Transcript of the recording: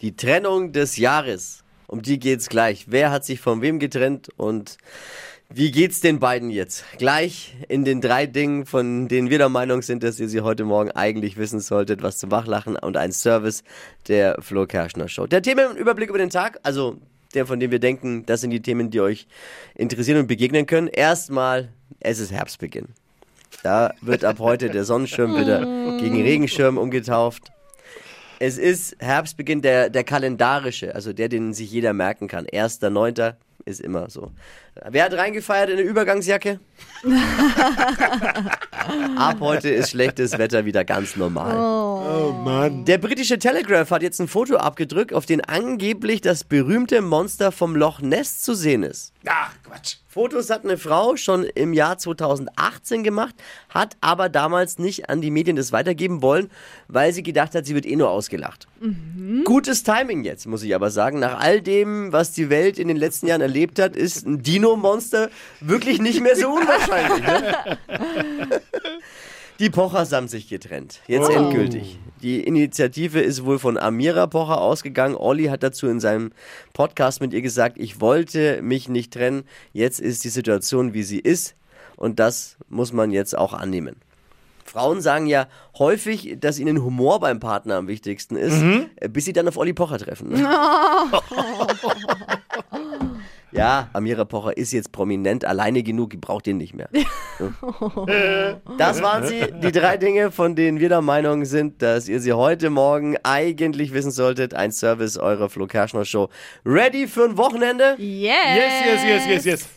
Die Trennung des Jahres. Um die geht's gleich. Wer hat sich von wem getrennt und wie geht's den beiden jetzt? Gleich in den drei Dingen, von denen wir der Meinung sind, dass ihr sie heute Morgen eigentlich wissen solltet, was zum Wachlachen und ein Service der Flo Kerschner Show. Der Themenüberblick über den Tag, also der, von dem wir denken, das sind die Themen, die euch interessieren und begegnen können. Erstmal, es ist Herbstbeginn. Da wird ab heute der Sonnenschirm wieder gegen Regenschirm umgetauft. Es ist Herbstbeginn, der, der kalendarische, also der, den sich jeder merken kann. 1.9. ist immer so. Wer hat reingefeiert in eine Übergangsjacke? Ab heute ist schlechtes Wetter wieder ganz normal. Oh Mann. Der britische Telegraph hat jetzt ein Foto abgedrückt, auf dem angeblich das berühmte Monster vom Loch Ness zu sehen ist. Ach, Quatsch. Fotos hat eine Frau schon im Jahr 2018 gemacht, hat aber damals nicht an die Medien das weitergeben wollen, weil sie gedacht hat, sie wird eh nur ausgelacht. Gutes Timing jetzt, muss ich aber sagen. Nach all dem, was die Welt in den letzten Jahren erlebt hat, ist ein Dino-Monster wirklich nicht mehr so unwahrscheinlich. Ne? Die Pochers haben sich getrennt. Jetzt Oh. endgültig. Die Initiative ist wohl von Amira Pocher ausgegangen. Olli hat dazu in seinem Podcast mit ihr gesagt, ich wollte mich nicht trennen. Jetzt ist die Situation, wie sie ist. Und das muss man jetzt auch annehmen. Frauen sagen ja häufig, dass ihnen Humor beim Partner am wichtigsten ist, äh, bis sie dann auf Olli Pocher treffen. Ne? ja, Amira Pocher ist jetzt prominent, alleine genug, die braucht ihn nicht mehr. Das waren sie, die drei Dinge, von denen wir der Meinung sind, dass ihr sie heute Morgen eigentlich wissen solltet. Ein Service eurer Flo Kerschner Show. Ready für ein Wochenende? Yes. Yes, yes, yes, yes, yes.